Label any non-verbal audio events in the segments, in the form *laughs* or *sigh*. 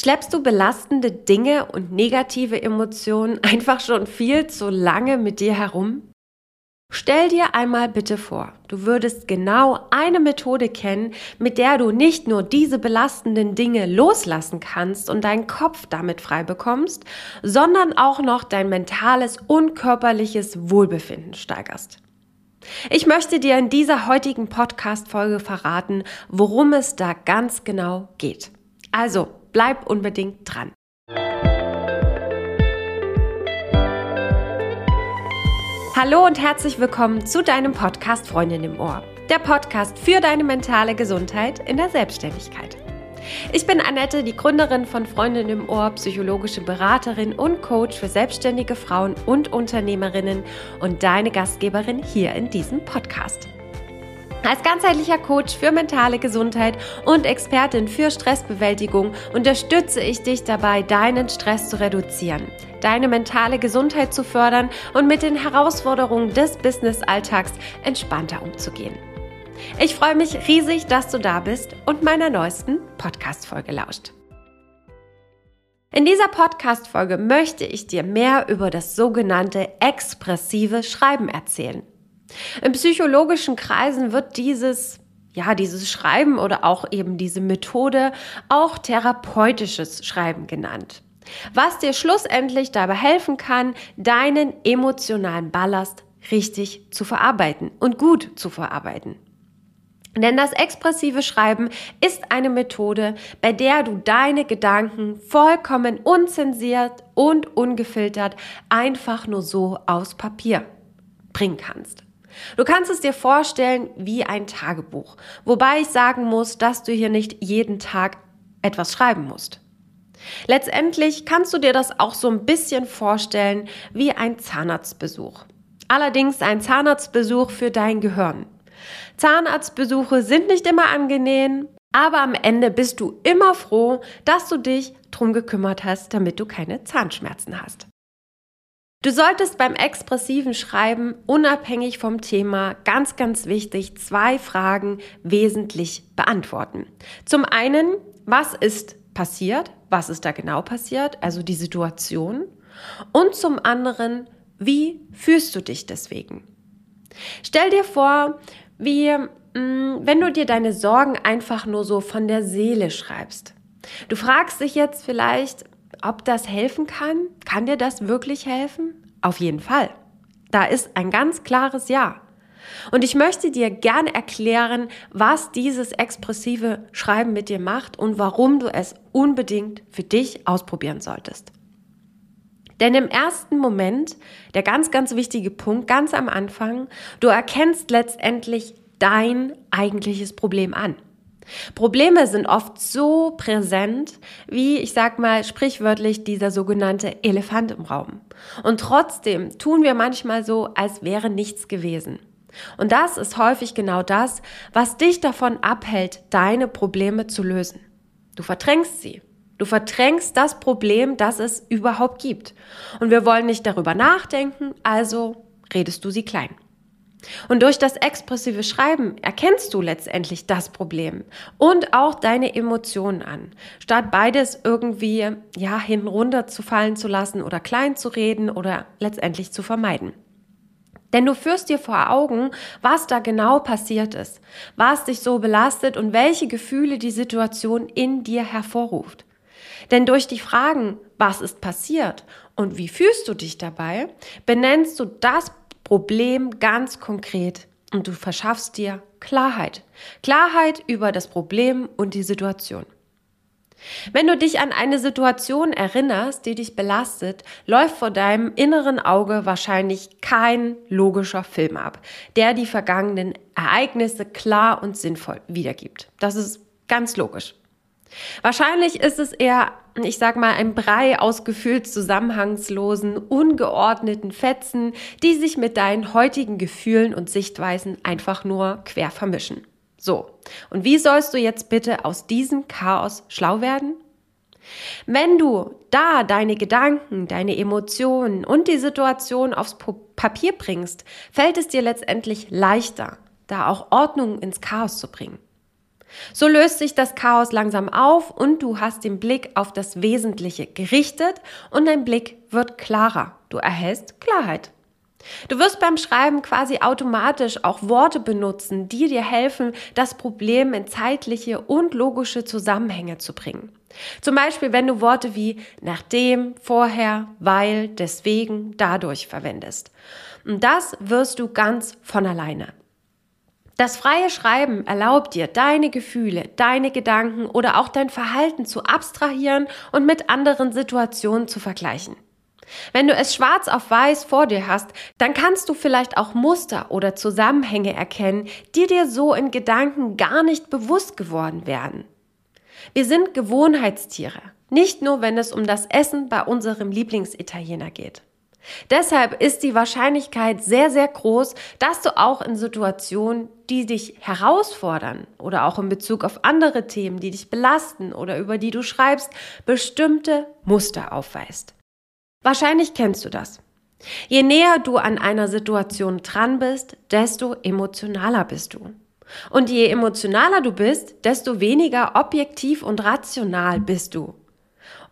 Schleppst du belastende Dinge und negative Emotionen einfach schon viel zu lange mit dir herum? Stell dir einmal bitte vor, du würdest genau eine Methode kennen, mit der du nicht nur diese belastenden Dinge loslassen kannst und deinen Kopf damit frei bekommst, sondern auch noch dein mentales und körperliches Wohlbefinden steigerst. Ich möchte dir in dieser heutigen Podcast-Folge verraten, worum es da ganz genau geht. Also, bleib unbedingt dran. Hallo und herzlich willkommen zu deinem Podcast Freundin im Ohr. Der Podcast für deine mentale Gesundheit in der Selbstständigkeit. Ich bin Annette, die Gründerin von Freundin im Ohr, psychologische Beraterin und Coach für selbstständige Frauen und Unternehmerinnen und deine Gastgeberin hier in diesem Podcast. Als ganzheitlicher Coach für mentale Gesundheit und Expertin für Stressbewältigung unterstütze ich dich dabei, deinen Stress zu reduzieren, deine mentale Gesundheit zu fördern und mit den Herausforderungen des Business-Alltags entspannter umzugehen. Ich freue mich riesig, dass du da bist und meiner neuesten Podcast-Folge lauscht. In dieser Podcast-Folge möchte ich dir mehr über das sogenannte expressive Schreiben erzählen. In psychologischen Kreisen wird dieses ja, dieses Schreiben oder auch eben diese Methode auch therapeutisches Schreiben genannt. Was dir schlussendlich dabei helfen kann, deinen emotionalen Ballast richtig zu verarbeiten und gut zu verarbeiten. Denn das expressive Schreiben ist eine Methode, bei der du deine Gedanken vollkommen unzensiert und ungefiltert einfach nur so aus Papier bringen kannst. Du kannst es dir vorstellen wie ein Tagebuch, wobei ich sagen muss, dass du hier nicht jeden Tag etwas schreiben musst. Letztendlich kannst du dir das auch so ein bisschen vorstellen wie ein Zahnarztbesuch. Allerdings ein Zahnarztbesuch für dein Gehirn. Zahnarztbesuche sind nicht immer angenehm, aber am Ende bist du immer froh, dass du dich drum gekümmert hast, damit du keine Zahnschmerzen hast. Du solltest beim expressiven Schreiben unabhängig vom Thema ganz, ganz wichtig zwei Fragen wesentlich beantworten. Zum einen, was ist passiert? Was ist da genau passiert? Also die Situation. Und zum anderen, wie fühlst du dich deswegen? Stell dir vor, wie mm, wenn du dir deine Sorgen einfach nur so von der Seele schreibst. Du fragst dich jetzt vielleicht, ob das helfen kann? Kann dir das wirklich helfen? Auf jeden Fall. Da ist ein ganz klares Ja. Und ich möchte dir gerne erklären, was dieses expressive Schreiben mit dir macht und warum du es unbedingt für dich ausprobieren solltest. Denn im ersten Moment, der ganz, ganz wichtige Punkt, ganz am Anfang, du erkennst letztendlich dein eigentliches Problem an. Probleme sind oft so präsent, wie ich sag mal sprichwörtlich dieser sogenannte Elefant im Raum. Und trotzdem tun wir manchmal so, als wäre nichts gewesen. Und das ist häufig genau das, was dich davon abhält, deine Probleme zu lösen. Du verdrängst sie. Du verdrängst das Problem, das es überhaupt gibt. Und wir wollen nicht darüber nachdenken, also redest du sie klein. Und durch das expressive Schreiben erkennst du letztendlich das Problem und auch deine Emotionen an, statt beides irgendwie ja hin runter zu fallen zu lassen oder klein zu reden oder letztendlich zu vermeiden. Denn du führst dir vor Augen, was da genau passiert ist, was dich so belastet und welche Gefühle die Situation in dir hervorruft. Denn durch die Fragen, was ist passiert und wie fühlst du dich dabei, benennst du das Problem ganz konkret und du verschaffst dir Klarheit. Klarheit über das Problem und die Situation. Wenn du dich an eine Situation erinnerst, die dich belastet, läuft vor deinem inneren Auge wahrscheinlich kein logischer Film ab, der die vergangenen Ereignisse klar und sinnvoll wiedergibt. Das ist ganz logisch. Wahrscheinlich ist es eher, ich sag mal, ein Brei aus gefühlt zusammenhangslosen, ungeordneten Fetzen, die sich mit deinen heutigen Gefühlen und Sichtweisen einfach nur quer vermischen. So, und wie sollst du jetzt bitte aus diesem Chaos schlau werden? Wenn du da deine Gedanken, deine Emotionen und die Situation aufs Papier bringst, fällt es dir letztendlich leichter, da auch Ordnung ins Chaos zu bringen. So löst sich das Chaos langsam auf und du hast den Blick auf das Wesentliche gerichtet und dein Blick wird klarer. Du erhältst Klarheit. Du wirst beim Schreiben quasi automatisch auch Worte benutzen, die dir helfen, das Problem in zeitliche und logische Zusammenhänge zu bringen. Zum Beispiel, wenn du Worte wie nachdem, vorher, weil, deswegen, dadurch verwendest. Und das wirst du ganz von alleine. Das freie Schreiben erlaubt dir, deine Gefühle, deine Gedanken oder auch dein Verhalten zu abstrahieren und mit anderen Situationen zu vergleichen. Wenn du es schwarz auf weiß vor dir hast, dann kannst du vielleicht auch Muster oder Zusammenhänge erkennen, die dir so in Gedanken gar nicht bewusst geworden wären. Wir sind Gewohnheitstiere, nicht nur wenn es um das Essen bei unserem Lieblingsitaliener geht. Deshalb ist die Wahrscheinlichkeit sehr, sehr groß, dass du auch in Situationen, die dich herausfordern oder auch in Bezug auf andere Themen, die dich belasten oder über die du schreibst, bestimmte Muster aufweist. Wahrscheinlich kennst du das. Je näher du an einer Situation dran bist, desto emotionaler bist du. Und je emotionaler du bist, desto weniger objektiv und rational bist du.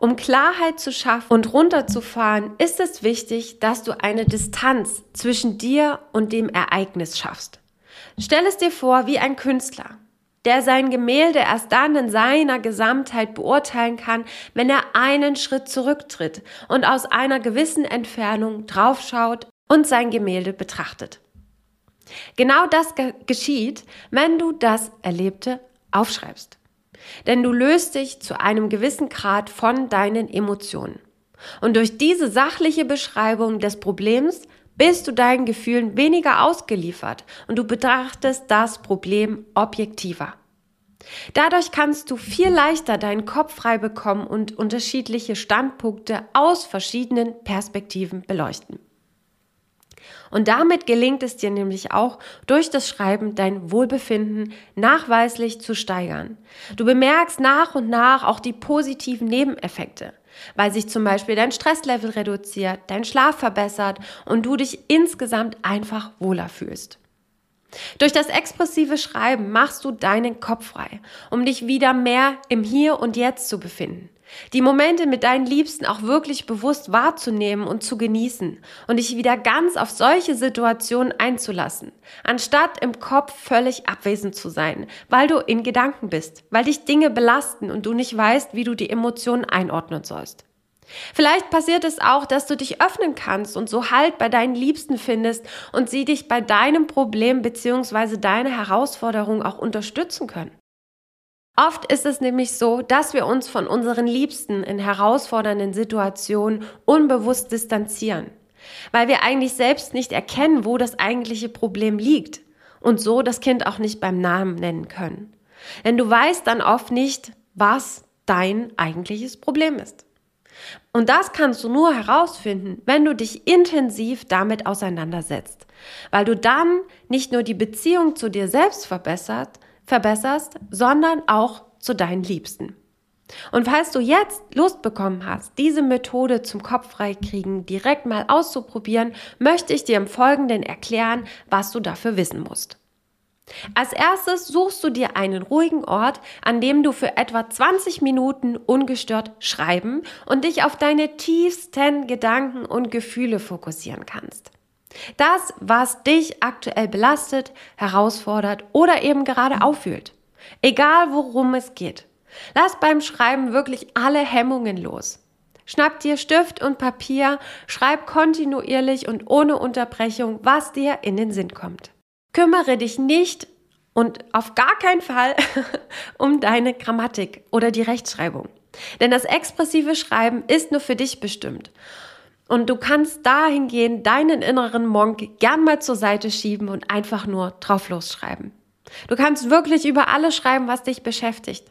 Um Klarheit zu schaffen und runterzufahren, ist es wichtig, dass du eine Distanz zwischen dir und dem Ereignis schaffst. Stell es dir vor wie ein Künstler, der sein Gemälde erst dann in seiner Gesamtheit beurteilen kann, wenn er einen Schritt zurücktritt und aus einer gewissen Entfernung draufschaut und sein Gemälde betrachtet. Genau das geschieht, wenn du das Erlebte aufschreibst. Denn du löst dich zu einem gewissen Grad von deinen Emotionen. Und durch diese sachliche Beschreibung des Problems bist du deinen Gefühlen weniger ausgeliefert und du betrachtest das Problem objektiver. Dadurch kannst du viel leichter deinen Kopf frei bekommen und unterschiedliche Standpunkte aus verschiedenen Perspektiven beleuchten. Und damit gelingt es dir nämlich auch, durch das Schreiben dein Wohlbefinden nachweislich zu steigern. Du bemerkst nach und nach auch die positiven Nebeneffekte, weil sich zum Beispiel dein Stresslevel reduziert, dein Schlaf verbessert und du dich insgesamt einfach wohler fühlst. Durch das expressive Schreiben machst du deinen Kopf frei, um dich wieder mehr im Hier und Jetzt zu befinden. Die Momente mit deinen Liebsten auch wirklich bewusst wahrzunehmen und zu genießen und dich wieder ganz auf solche Situationen einzulassen, anstatt im Kopf völlig abwesend zu sein, weil du in Gedanken bist, weil dich Dinge belasten und du nicht weißt, wie du die Emotionen einordnen sollst. Vielleicht passiert es auch, dass du dich öffnen kannst und so Halt bei deinen Liebsten findest und sie dich bei deinem Problem bzw. deiner Herausforderung auch unterstützen können. Oft ist es nämlich so, dass wir uns von unseren Liebsten in herausfordernden Situationen unbewusst distanzieren, weil wir eigentlich selbst nicht erkennen, wo das eigentliche Problem liegt und so das Kind auch nicht beim Namen nennen können. Denn du weißt dann oft nicht, was dein eigentliches Problem ist. Und das kannst du nur herausfinden, wenn du dich intensiv damit auseinandersetzt, weil du dann nicht nur die Beziehung zu dir selbst verbessert, verbesserst, sondern auch zu deinen Liebsten. Und falls du jetzt Lust bekommen hast, diese Methode zum Kopf freikriegen direkt mal auszuprobieren, möchte ich dir im Folgenden erklären, was du dafür wissen musst. Als erstes suchst du dir einen ruhigen Ort, an dem du für etwa 20 Minuten ungestört schreiben und dich auf deine tiefsten Gedanken und Gefühle fokussieren kannst. Das, was dich aktuell belastet, herausfordert oder eben gerade auffühlt. Egal worum es geht. Lass beim Schreiben wirklich alle Hemmungen los. Schnapp dir Stift und Papier, schreib kontinuierlich und ohne Unterbrechung, was dir in den Sinn kommt. Kümmere dich nicht und auf gar keinen Fall *laughs* um deine Grammatik oder die Rechtschreibung. Denn das expressive Schreiben ist nur für dich bestimmt. Und du kannst dahingehend deinen inneren Monk gern mal zur Seite schieben und einfach nur drauf losschreiben. Du kannst wirklich über alles schreiben, was dich beschäftigt.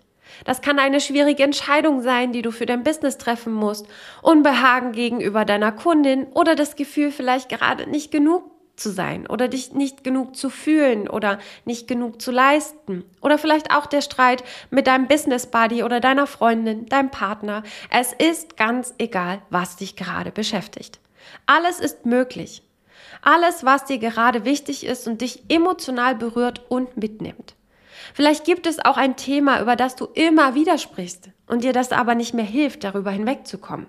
Das kann eine schwierige Entscheidung sein, die du für dein Business treffen musst, Unbehagen gegenüber deiner Kundin oder das Gefühl vielleicht gerade nicht genug zu sein oder dich nicht genug zu fühlen oder nicht genug zu leisten. Oder vielleicht auch der Streit mit deinem Business Buddy oder deiner Freundin, deinem Partner. Es ist ganz egal, was dich gerade beschäftigt. Alles ist möglich. Alles, was dir gerade wichtig ist und dich emotional berührt und mitnimmt. Vielleicht gibt es auch ein Thema, über das du immer wieder sprichst und dir das aber nicht mehr hilft, darüber hinwegzukommen.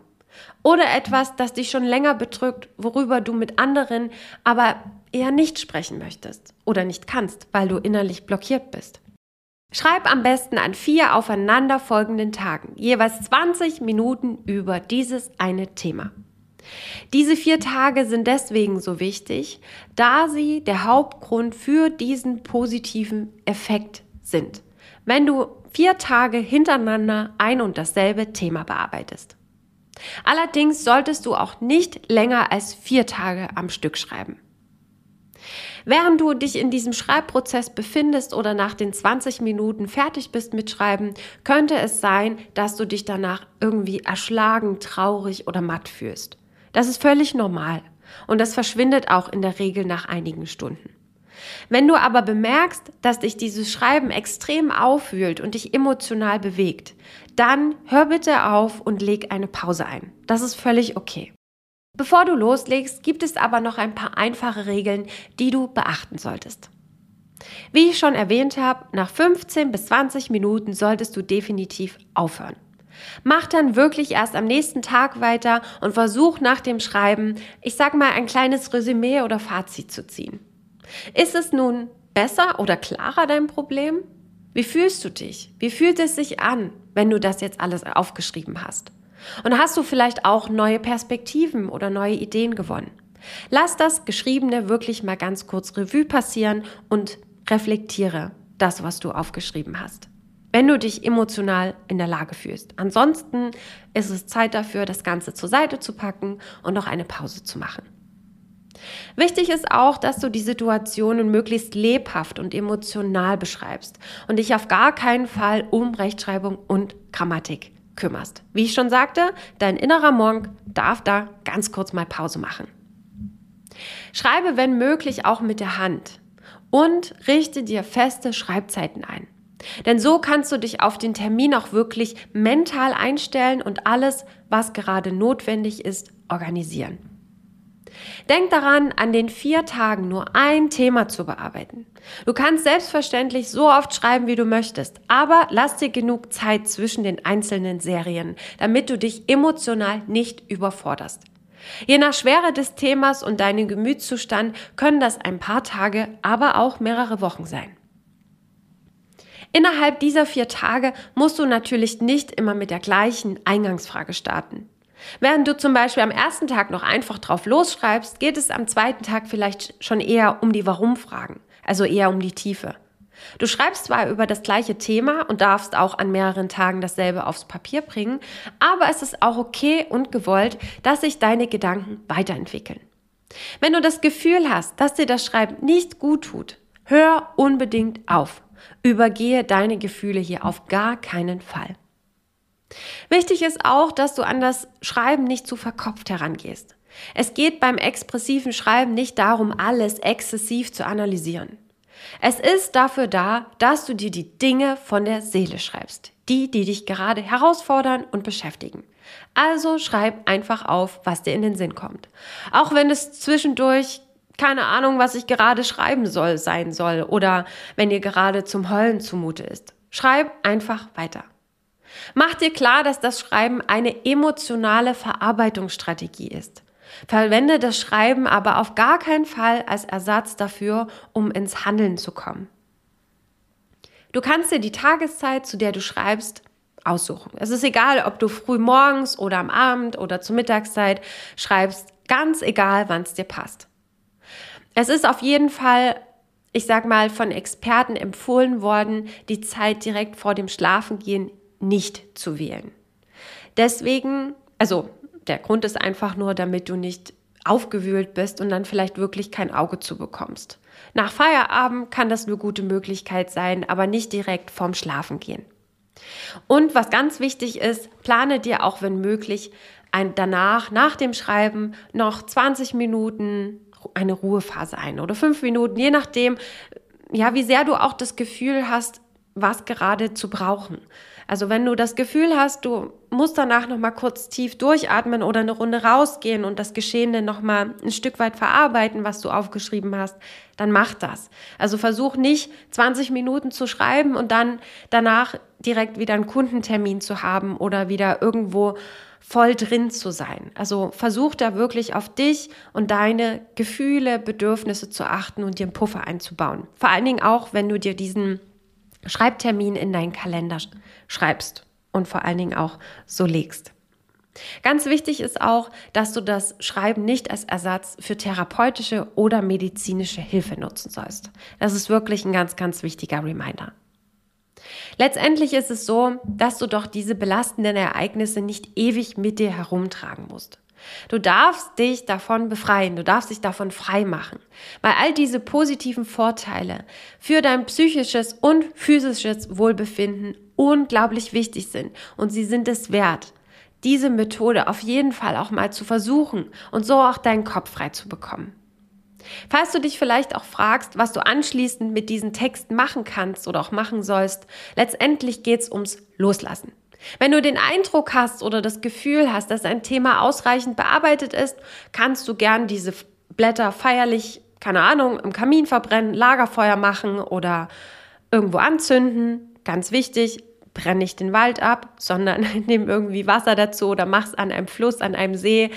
Oder etwas, das dich schon länger bedrückt, worüber du mit anderen aber eher nicht sprechen möchtest oder nicht kannst, weil du innerlich blockiert bist. Schreib am besten an vier aufeinanderfolgenden Tagen jeweils 20 Minuten über dieses eine Thema. Diese vier Tage sind deswegen so wichtig, da sie der Hauptgrund für diesen positiven Effekt sind, wenn du vier Tage hintereinander ein und dasselbe Thema bearbeitest. Allerdings solltest du auch nicht länger als vier Tage am Stück schreiben. Während du dich in diesem Schreibprozess befindest oder nach den 20 Minuten fertig bist mit Schreiben, könnte es sein, dass du dich danach irgendwie erschlagen, traurig oder matt fühlst. Das ist völlig normal und das verschwindet auch in der Regel nach einigen Stunden. Wenn du aber bemerkst, dass dich dieses Schreiben extrem aufwühlt und dich emotional bewegt, dann hör bitte auf und leg eine Pause ein. Das ist völlig okay. Bevor du loslegst, gibt es aber noch ein paar einfache Regeln, die du beachten solltest. Wie ich schon erwähnt habe, nach 15 bis 20 Minuten solltest du definitiv aufhören. Mach dann wirklich erst am nächsten Tag weiter und versuch nach dem Schreiben, ich sag mal, ein kleines Resümee oder Fazit zu ziehen. Ist es nun besser oder klarer dein Problem? Wie fühlst du dich? Wie fühlt es sich an, wenn du das jetzt alles aufgeschrieben hast? Und hast du vielleicht auch neue Perspektiven oder neue Ideen gewonnen? Lass das Geschriebene wirklich mal ganz kurz Revue passieren und reflektiere das, was du aufgeschrieben hast wenn du dich emotional in der Lage fühlst. Ansonsten ist es Zeit dafür, das Ganze zur Seite zu packen und noch eine Pause zu machen. Wichtig ist auch, dass du die Situationen möglichst lebhaft und emotional beschreibst und dich auf gar keinen Fall um Rechtschreibung und Grammatik kümmerst. Wie ich schon sagte, dein innerer Monk darf da ganz kurz mal Pause machen. Schreibe, wenn möglich, auch mit der Hand und richte dir feste Schreibzeiten ein. Denn so kannst du dich auf den Termin auch wirklich mental einstellen und alles, was gerade notwendig ist, organisieren. Denk daran, an den vier Tagen nur ein Thema zu bearbeiten. Du kannst selbstverständlich so oft schreiben, wie du möchtest, aber lass dir genug Zeit zwischen den einzelnen Serien, damit du dich emotional nicht überforderst. Je nach Schwere des Themas und deinem Gemütszustand können das ein paar Tage, aber auch mehrere Wochen sein. Innerhalb dieser vier Tage musst du natürlich nicht immer mit der gleichen Eingangsfrage starten. Während du zum Beispiel am ersten Tag noch einfach drauf losschreibst, geht es am zweiten Tag vielleicht schon eher um die Warum-Fragen, also eher um die Tiefe. Du schreibst zwar über das gleiche Thema und darfst auch an mehreren Tagen dasselbe aufs Papier bringen, aber es ist auch okay und gewollt, dass sich deine Gedanken weiterentwickeln. Wenn du das Gefühl hast, dass dir das Schreiben nicht gut tut, hör unbedingt auf. Übergehe deine Gefühle hier auf gar keinen Fall. Wichtig ist auch, dass du an das Schreiben nicht zu verkopft herangehst. Es geht beim expressiven Schreiben nicht darum, alles exzessiv zu analysieren. Es ist dafür da, dass du dir die Dinge von der Seele schreibst, die, die dich gerade herausfordern und beschäftigen. Also schreib einfach auf, was dir in den Sinn kommt. Auch wenn es zwischendurch keine Ahnung, was ich gerade schreiben soll, sein soll oder wenn dir gerade zum Heulen zumute ist. Schreib einfach weiter. Mach dir klar, dass das Schreiben eine emotionale Verarbeitungsstrategie ist. Verwende das Schreiben aber auf gar keinen Fall als Ersatz dafür, um ins Handeln zu kommen. Du kannst dir die Tageszeit, zu der du schreibst, aussuchen. Es ist egal, ob du früh morgens oder am Abend oder zur Mittagszeit schreibst, ganz egal, wann es dir passt. Es ist auf jeden Fall, ich sag mal, von Experten empfohlen worden, die Zeit direkt vor dem Schlafengehen nicht zu wählen. Deswegen, also der Grund ist einfach nur, damit du nicht aufgewühlt bist und dann vielleicht wirklich kein Auge zu bekommst. Nach Feierabend kann das eine gute Möglichkeit sein, aber nicht direkt vorm Schlafengehen. Und was ganz wichtig ist, plane dir auch, wenn möglich, ein, danach, nach dem Schreiben, noch 20 Minuten eine Ruhephase ein oder fünf Minuten, je nachdem, ja, wie sehr du auch das Gefühl hast, was gerade zu brauchen. Also wenn du das Gefühl hast, du musst danach noch mal kurz tief durchatmen oder eine Runde rausgehen und das Geschehene noch mal ein Stück weit verarbeiten, was du aufgeschrieben hast, dann mach das. Also versuch nicht 20 Minuten zu schreiben und dann danach direkt wieder einen Kundentermin zu haben oder wieder irgendwo voll drin zu sein. Also versuch da wirklich auf dich und deine Gefühle, Bedürfnisse zu achten und dir einen Puffer einzubauen. Vor allen Dingen auch, wenn du dir diesen Schreibtermin in deinen Kalender schreibst und vor allen Dingen auch so legst. Ganz wichtig ist auch, dass du das Schreiben nicht als Ersatz für therapeutische oder medizinische Hilfe nutzen sollst. Das ist wirklich ein ganz, ganz wichtiger Reminder. Letztendlich ist es so, dass du doch diese belastenden Ereignisse nicht ewig mit dir herumtragen musst. Du darfst dich davon befreien, du darfst dich davon frei machen, weil all diese positiven Vorteile für dein psychisches und physisches Wohlbefinden unglaublich wichtig sind und sie sind es wert, diese Methode auf jeden Fall auch mal zu versuchen und so auch deinen Kopf frei zu bekommen. Falls du dich vielleicht auch fragst, was du anschließend mit diesen Texten machen kannst oder auch machen sollst, letztendlich geht es ums Loslassen. Wenn du den Eindruck hast oder das Gefühl hast, dass ein Thema ausreichend bearbeitet ist, kannst du gern diese Blätter feierlich, keine Ahnung, im Kamin verbrennen, Lagerfeuer machen oder irgendwo anzünden. Ganz wichtig, brenne nicht den Wald ab, sondern *laughs* nimm irgendwie Wasser dazu oder mach's an einem Fluss, an einem See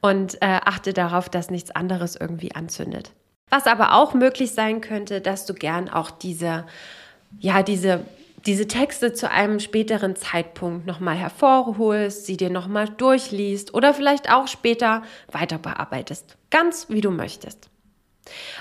und äh, achte darauf, dass nichts anderes irgendwie anzündet. Was aber auch möglich sein könnte, dass du gern auch diese, ja, diese diese Texte zu einem späteren Zeitpunkt nochmal hervorholst, sie dir nochmal durchliest oder vielleicht auch später weiter bearbeitest. Ganz wie du möchtest.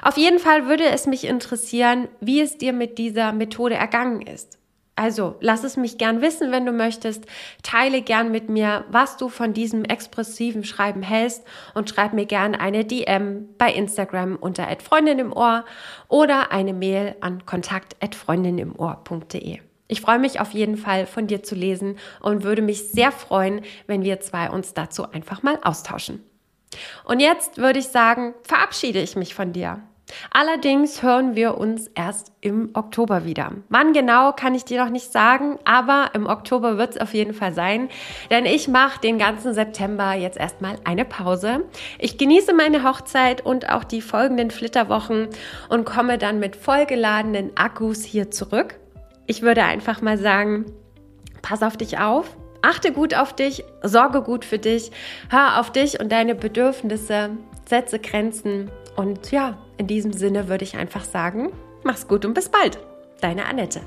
Auf jeden Fall würde es mich interessieren, wie es dir mit dieser Methode ergangen ist. Also lass es mich gern wissen, wenn du möchtest. Teile gern mit mir, was du von diesem expressiven Schreiben hältst und schreib mir gern eine DM bei Instagram unter Freundin im Ohr oder eine Mail an kontakt@freundinimohr.de. Ich freue mich auf jeden Fall von dir zu lesen und würde mich sehr freuen, wenn wir zwei uns dazu einfach mal austauschen. Und jetzt würde ich sagen, verabschiede ich mich von dir. Allerdings hören wir uns erst im Oktober wieder. Wann genau kann ich dir noch nicht sagen, aber im Oktober wird es auf jeden Fall sein, denn ich mache den ganzen September jetzt erstmal eine Pause. Ich genieße meine Hochzeit und auch die folgenden Flitterwochen und komme dann mit vollgeladenen Akkus hier zurück. Ich würde einfach mal sagen, pass auf dich auf, achte gut auf dich, sorge gut für dich, hör auf dich und deine Bedürfnisse, setze Grenzen und ja, in diesem Sinne würde ich einfach sagen, mach's gut und bis bald. Deine Annette.